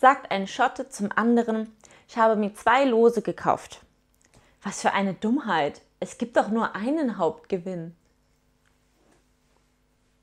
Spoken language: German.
sagt ein Schotte zum anderen, ich habe mir zwei Lose gekauft. Was für eine Dummheit. Es gibt doch nur einen Hauptgewinn.